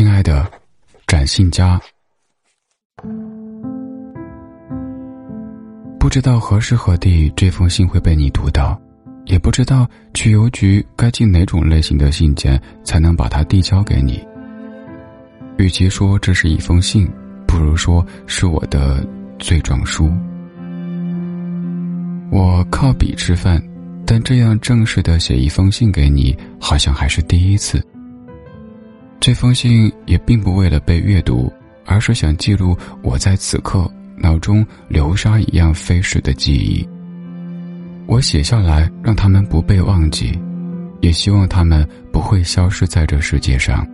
亲爱的，展信佳，不知道何时何地这封信会被你读到，也不知道去邮局该寄哪种类型的信件才能把它递交给你。与其说这是一封信，不如说是我的罪状书。我靠笔吃饭，但这样正式的写一封信给你，好像还是第一次。这封信也并不为了被阅读，而是想记录我在此刻脑中流沙一样飞逝的记忆。我写下来，让他们不被忘记，也希望他们不会消失在这世界上。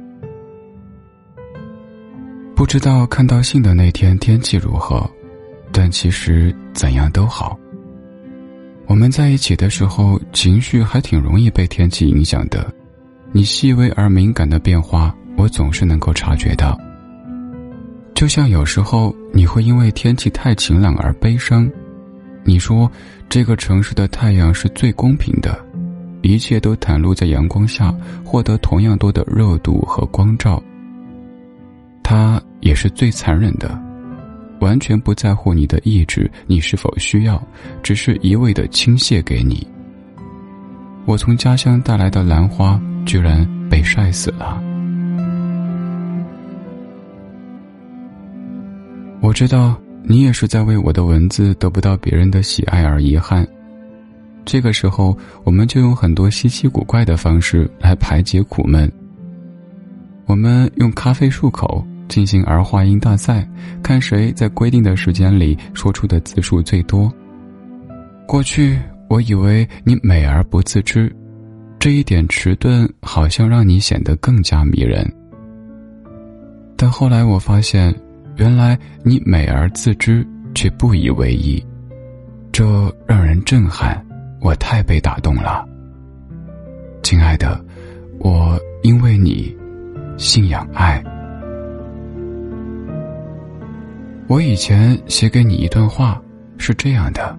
不知道看到信的那天天气如何，但其实怎样都好。我们在一起的时候，情绪还挺容易被天气影响的。你细微而敏感的变化，我总是能够察觉到。就像有时候你会因为天气太晴朗而悲伤，你说这个城市的太阳是最公平的，一切都袒露在阳光下，获得同样多的热度和光照。它也是最残忍的，完全不在乎你的意志，你是否需要，只是一味的倾泻给你。我从家乡带来的兰花。居然被晒死了。我知道你也是在为我的文字得不到别人的喜爱而遗憾。这个时候，我们就用很多稀奇古怪的方式来排解苦闷。我们用咖啡漱口，进行儿化音大赛，看谁在规定的时间里说出的字数最多。过去，我以为你美而不自知。这一点迟钝，好像让你显得更加迷人。但后来我发现，原来你美而自知，却不以为意，这让人震撼。我太被打动了，亲爱的，我因为你信仰爱。我以前写给你一段话，是这样的。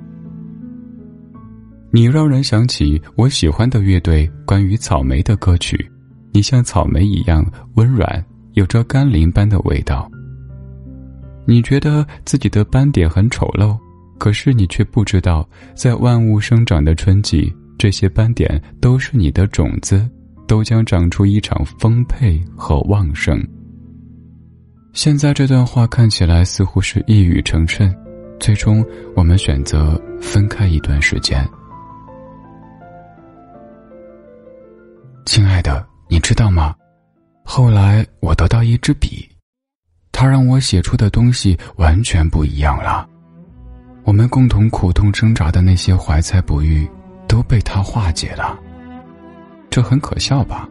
你让人想起我喜欢的乐队关于草莓的歌曲，你像草莓一样温软，有着甘霖般的味道。你觉得自己的斑点很丑陋，可是你却不知道，在万物生长的春季，这些斑点都是你的种子，都将长出一场丰沛和旺盛。现在这段话看起来似乎是一语成谶，最终我们选择分开一段时间。亲爱的，你知道吗？后来我得到一支笔，它让我写出的东西完全不一样了。我们共同苦痛挣扎的那些怀才不遇，都被它化解了。这很可笑吧？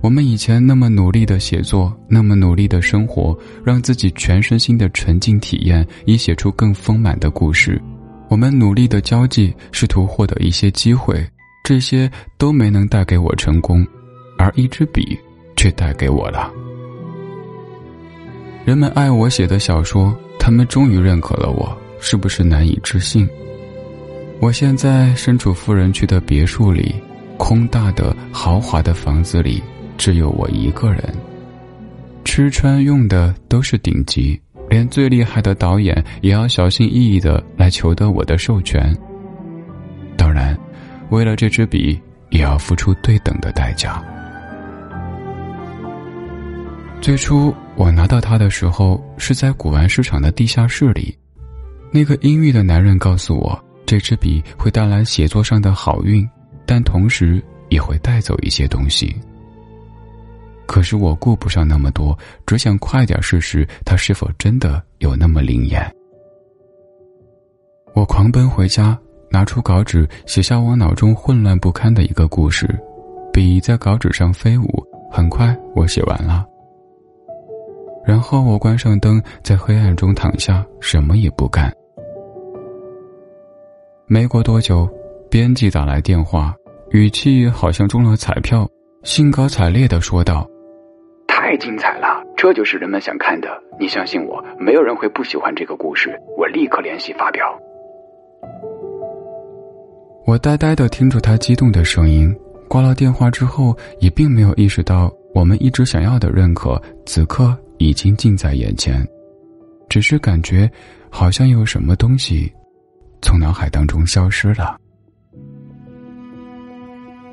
我们以前那么努力的写作，那么努力的生活，让自己全身心的沉浸体验，以写出更丰满的故事。我们努力的交际，试图获得一些机会。这些都没能带给我成功，而一支笔却带给我了。人们爱我写的小说，他们终于认可了我，是不是难以置信？我现在身处富人区的别墅里，空大的豪华的房子里，只有我一个人。吃穿用的都是顶级，连最厉害的导演也要小心翼翼的来求得我的授权。为了这支笔，也要付出对等的代价。最初我拿到它的时候，是在古玩市场的地下室里。那个阴郁的男人告诉我，这支笔会带来写作上的好运，但同时也会带走一些东西。可是我顾不上那么多，只想快点试试它是否真的有那么灵验。我狂奔回家。拿出稿纸，写下我脑中混乱不堪的一个故事，笔在稿纸上飞舞。很快，我写完了。然后我关上灯，在黑暗中躺下，什么也不干。没过多久，编辑打来电话，语气好像中了彩票，兴高采烈的说道：“太精彩了，这就是人们想看的。你相信我，没有人会不喜欢这个故事。我立刻联系发表。”我呆呆的听着他激动的声音，挂了电话之后，也并没有意识到我们一直想要的认可，此刻已经近在眼前，只是感觉好像有什么东西从脑海当中消失了。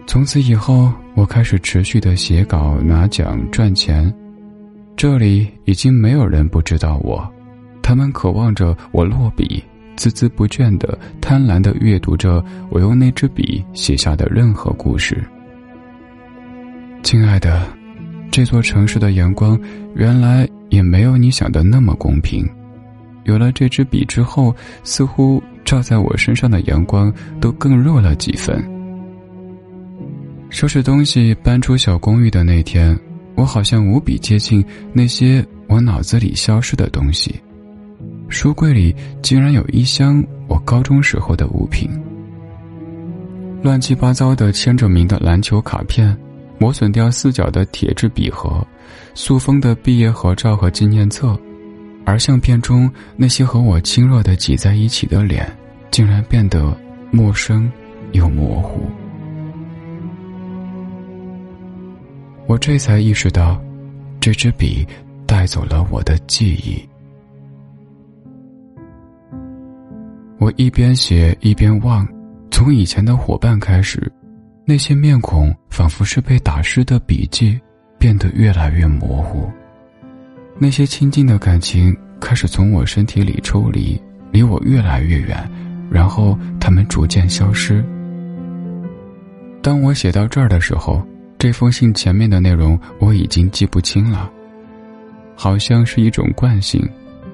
从此以后，我开始持续的写稿、拿奖、赚钱，这里已经没有人不知道我，他们渴望着我落笔，孜孜不倦的、贪婪的阅读着我用那支笔写下的任何故事。亲爱的。这座城市的阳光，原来也没有你想的那么公平。有了这支笔之后，似乎照在我身上的阳光都更弱了几分。收拾东西搬出小公寓的那天，我好像无比接近那些我脑子里消失的东西。书柜里竟然有一箱我高中时候的物品，乱七八糟的签着名的篮球卡片。磨损掉四角的铁质笔盒，塑封的毕业合照和纪念册，而相片中那些和我亲热的挤在一起的脸，竟然变得陌生又模糊。我这才意识到，这支笔带走了我的记忆。我一边写一边望，从以前的伙伴开始。那些面孔仿佛是被打湿的笔记，变得越来越模糊。那些亲近的感情开始从我身体里抽离，离我越来越远，然后他们逐渐消失。当我写到这儿的时候，这封信前面的内容我已经记不清了，好像是一种惯性。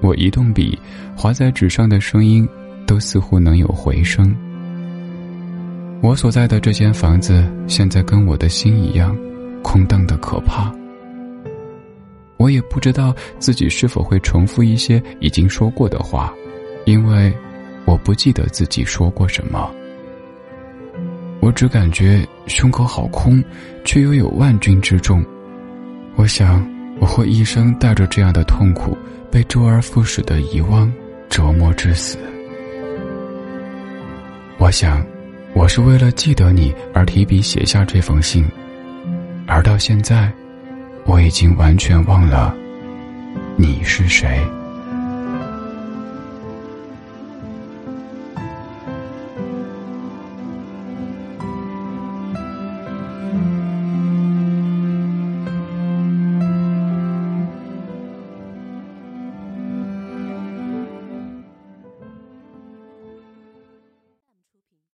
我一动笔，划在纸上的声音，都似乎能有回声。我所在的这间房子，现在跟我的心一样，空荡的可怕。我也不知道自己是否会重复一些已经说过的话，因为我不记得自己说过什么。我只感觉胸口好空，却又有万钧之重。我想我会一生带着这样的痛苦，被周而复始的遗忘折磨致死。我想。我是为了记得你而提笔写下这封信，而到现在，我已经完全忘了你是谁。